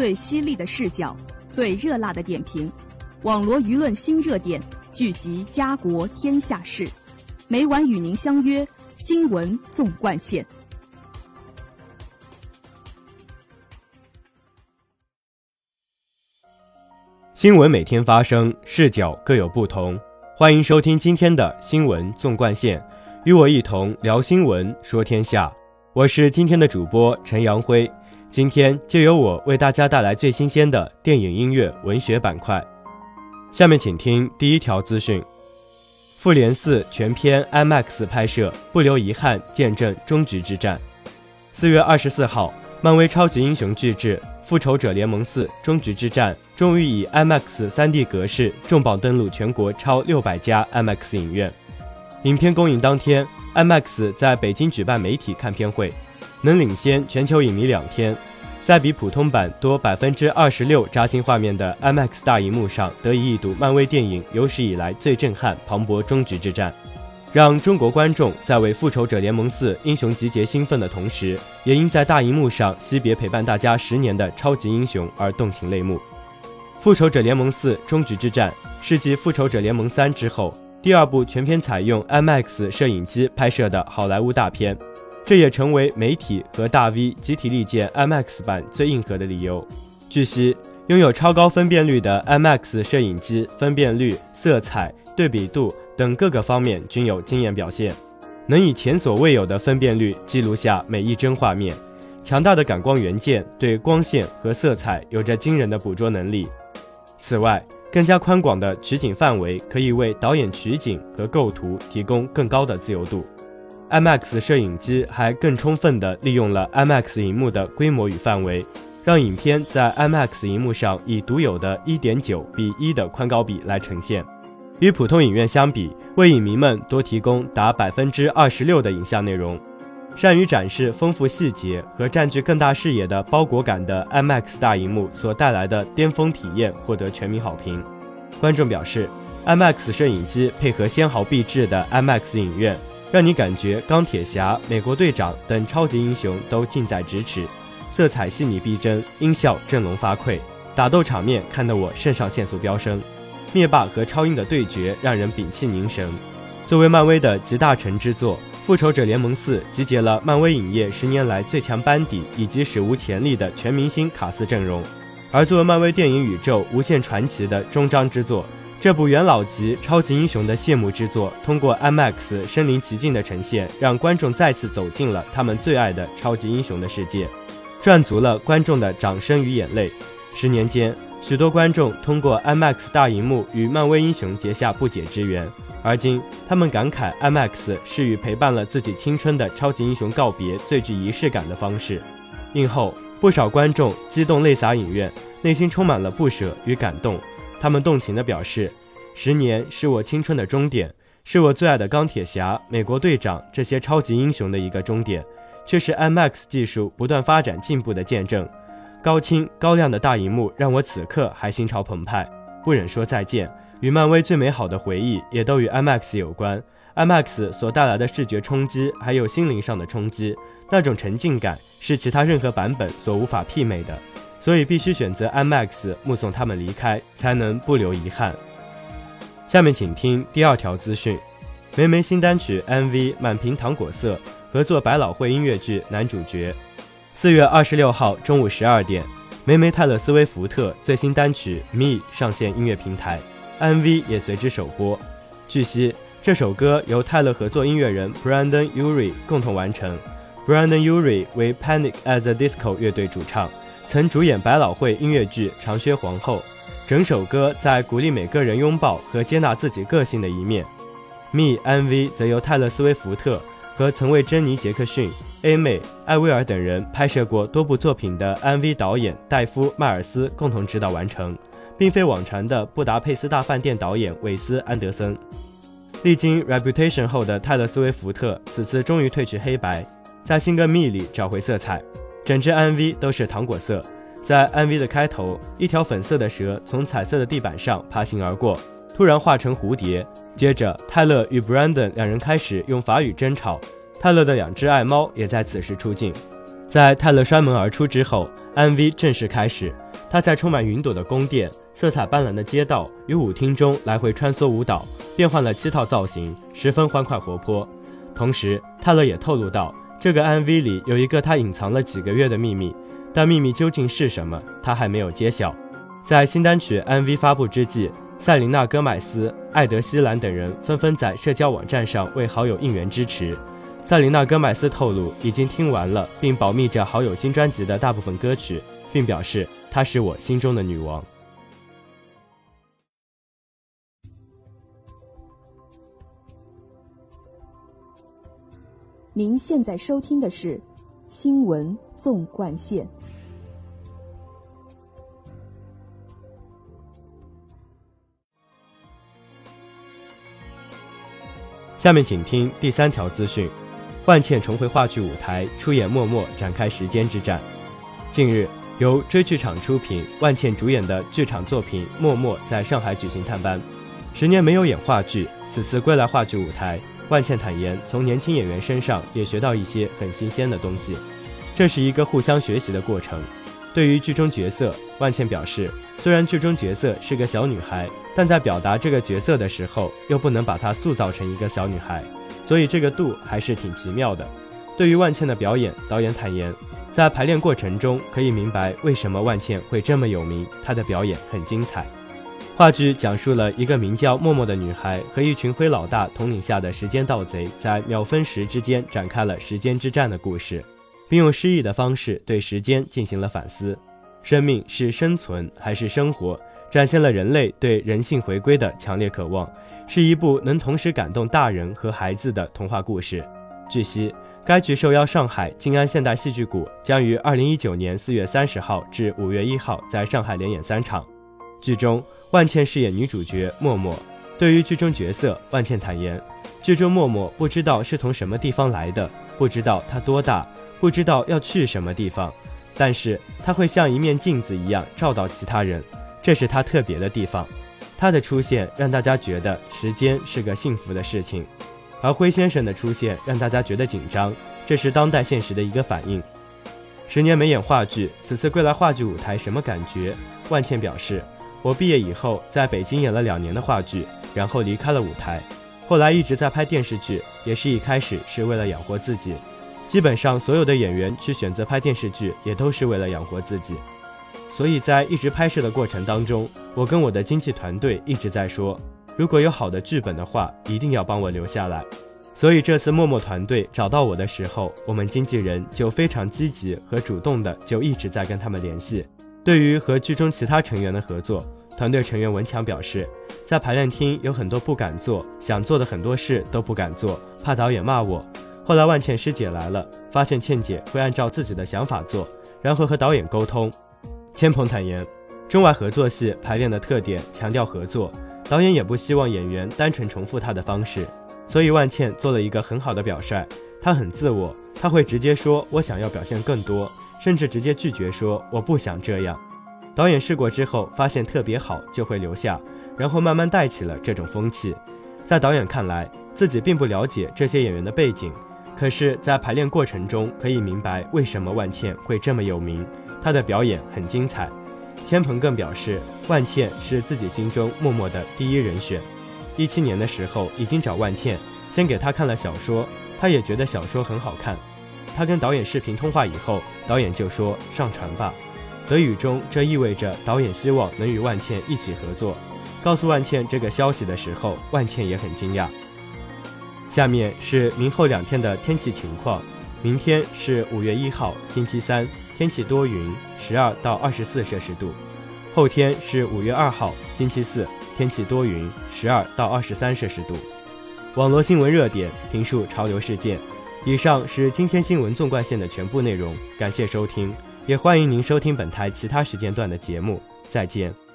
最犀利的视角，最热辣的点评，网罗舆论新热点，聚集家国天下事，每晚与您相约《新闻纵贯线》。新闻每天发生，视角各有不同。欢迎收听今天的《新闻纵贯线》，与我一同聊新闻，说天下。我是今天的主播陈阳辉。今天就由我为大家带来最新鲜的电影、音乐、文学板块。下面请听第一条资讯：《复联四》全片 IMAX 拍摄，不留遗憾，见证终局之战。四月二十四号，漫威超级英雄巨制《复仇者联盟四：终局之战》终于以 IMAX 3D 格式重磅登陆全国超六百家 IMAX 影院。影片公映当天，IMAX 在北京举办媒体看片会。能领先全球影迷两天，在比普通版多百分之二十六扎心画面的 IMAX 大荧幕上得以一睹漫威电影有史以来最震撼磅礴终局之战，让中国观众在为《复仇者联盟四：英雄集结》兴奋的同时，也因在大荧幕上惜别陪伴大家十年的超级英雄而动情泪目。《复仇者联盟四：终局之战》是继《复仇者联盟三》之后第二部全片采用 IMAX 摄影机拍摄的好莱坞大片。这也成为媒体和大 V 集体力荐 IMAX 版最硬核的理由。据悉，拥有超高分辨率的 IMAX 摄影机，分辨率、色彩、对比度等各个方面均有惊艳表现，能以前所未有的分辨率记录下每一帧画面。强大的感光元件对光线和色彩有着惊人的捕捉能力。此外，更加宽广的取景范围可以为导演取景和构图提供更高的自由度。IMAX 摄影机还更充分地利用了 IMAX 荧幕的规模与范围，让影片在 IMAX 荧幕上以独有的1.9比1的宽高比来呈现。与普通影院相比，为影迷们多提供达百分之二十六的影像内容。善于展示丰富细节和占据更大视野的包裹感的 IMAX 大荧幕所带来的巅峰体验获得全民好评。观众表示，IMAX 摄影机配合纤毫毕至的 IMAX 影院。让你感觉钢铁侠、美国队长等超级英雄都近在咫尺，色彩细腻逼真，音效振聋发聩，打斗场面看得我肾上腺素飙升。灭霸和超英的对决让人屏气凝神。作为漫威的集大成之作，《复仇者联盟四》集结了漫威影业十年来最强班底以及史无前例的全明星卡司阵容，而作为漫威电影宇宙无限传奇的终章之作。这部元老级超级英雄的谢幕之作，通过 IMAX 身临其境的呈现，让观众再次走进了他们最爱的超级英雄的世界，赚足了观众的掌声与眼泪。十年间，许多观众通过 IMAX 大荧幕与漫威英雄结下不解之缘，而今他们感慨 IMAX 是与陪伴了自己青春的超级英雄告别最具仪式感的方式。映后，不少观众激动泪洒影院，内心充满了不舍与感动。他们动情地表示：“十年是我青春的终点，是我最爱的钢铁侠、美国队长这些超级英雄的一个终点，却是 IMAX 技术不断发展进步的见证。高清高亮的大荧幕让我此刻还心潮澎湃，不忍说再见。与漫威最美好的回忆也都与 IMAX 有关。IMAX 所带来的视觉冲击，还有心灵上的冲击，那种沉浸感是其他任何版本所无法媲美的。”所以必须选择 IMAX 目送他们离开，才能不留遗憾。下面请听第二条资讯：梅梅新单曲 MV 满屏糖果色，合作百老汇音乐剧男主角。四月二十六号中午十二点，梅梅泰勒斯威福特最新单曲 Me 上线音乐平台，MV 也随之首播。据悉，这首歌由泰勒合作音乐人 Brandon Urie 共同完成。Brandon Urie 为 Panic at the Disco 乐队主唱。曾主演百老汇音乐剧《长靴皇后》，整首歌在鼓励每个人拥抱和接纳自己个性的一面。Me MV 则由泰勒·斯威夫特和曾为珍妮·杰克逊、A 妹、艾薇儿等人拍摄过多部作品的 MV 导演戴夫·迈尔斯共同指导完成，并非网传的《布达佩斯大饭店》导演韦斯·安德森。历经 Reputation 后的泰勒·斯威夫特此次终于褪去黑白，在新歌《Me》里找回色彩。整支 MV 都是糖果色，在 MV 的开头，一条粉色的蛇从彩色的地板上爬行而过，突然化成蝴蝶。接着，泰勒与 Brandon 两人开始用法语争吵，泰勒的两只爱猫也在此时出镜。在泰勒摔门而出之后，MV 正式开始。他在充满云朵的宫殿、色彩斑斓的街道与舞厅中来回穿梭舞蹈，变换了七套造型，十分欢快活泼。同时，泰勒也透露到，这个 MV 里有一个他隐藏了几个月的秘密，但秘密究竟是什么，他还没有揭晓。在新单曲 MV 发布之际，塞琳娜·戈麦斯、艾德·希兰等人纷纷在社交网站上为好友应援支持。塞琳娜·戈麦斯透露，已经听完了并保密着好友新专辑的大部分歌曲，并表示。她是我心中的女王。您现在收听的是《新闻纵贯线》。下面请听第三条资讯：万茜重回话剧舞台，出演《默默》，展开时间之战。近日。由追剧场出品、万茜主演的剧场作品《默默》在上海举行探班。十年没有演话剧，此次归来话剧舞台，万茜坦言从年轻演员身上也学到一些很新鲜的东西，这是一个互相学习的过程。对于剧中角色，万茜表示，虽然剧中角色是个小女孩，但在表达这个角色的时候，又不能把她塑造成一个小女孩，所以这个度还是挺奇妙的。对于万茜的表演，导演坦言。在排练过程中，可以明白为什么万茜会这么有名。她的表演很精彩。话剧讲述了一个名叫默默的女孩和一群灰老大统领下的时间盗贼，在秒分时之间展开了时间之战的故事，并用诗意的方式对时间进行了反思。生命是生存还是生活？展现了人类对人性回归的强烈渴望，是一部能同时感动大人和孩子的童话故事。据悉。该剧受邀上海静安现代戏剧谷，将于二零一九年四月三十号至五月一号在上海连演三场。剧中，万茜饰演女主角默默。对于剧中角色，万茜坦言，剧中默默不知道是从什么地方来的，不知道她多大，不知道要去什么地方，但是她会像一面镜子一样照到其他人，这是她特别的地方。她的出现让大家觉得时间是个幸福的事情。而灰先生的出现让大家觉得紧张，这是当代现实的一个反应。十年没演话剧，此次归来话剧舞台什么感觉？万茜表示：“我毕业以后在北京演了两年的话剧，然后离开了舞台，后来一直在拍电视剧，也是一开始是为了养活自己。基本上所有的演员去选择拍电视剧，也都是为了养活自己。所以在一直拍摄的过程当中，我跟我的经纪团队一直在说。”如果有好的剧本的话，一定要帮我留下来。所以这次默默团队找到我的时候，我们经纪人就非常积极和主动的，就一直在跟他们联系。对于和剧中其他成员的合作，团队成员文强表示，在排练厅有很多不敢做，想做的很多事都不敢做，怕导演骂我。后来万茜师姐来了，发现茜姐会按照自己的想法做，然后和导演沟通。千鹏坦言，中外合作戏排练的特点强调合作。导演也不希望演员单纯重复他的方式，所以万茜做了一个很好的表率。她很自我，她会直接说“我想要表现更多”，甚至直接拒绝说“我不想这样”。导演试过之后发现特别好，就会留下，然后慢慢带起了这种风气。在导演看来，自己并不了解这些演员的背景，可是，在排练过程中可以明白为什么万茜会这么有名，她的表演很精彩。千鹏更表示，万茜是自己心中默默的第一人选。一七年的时候，已经找万茜，先给她看了小说，她也觉得小说很好看。他跟导演视频通话以后，导演就说上传吧。德语中这意味着导演希望能与万茜一起合作。告诉万茜这个消息的时候，万茜也很惊讶。下面是明后两天的天气情况。明天是五月一号，星期三，天气多云，十二到二十四摄氏度。后天是五月二号，星期四，天气多云，十二到二十三摄氏度。网络新闻热点，评述潮流事件。以上是今天新闻纵贯线的全部内容，感谢收听，也欢迎您收听本台其他时间段的节目。再见。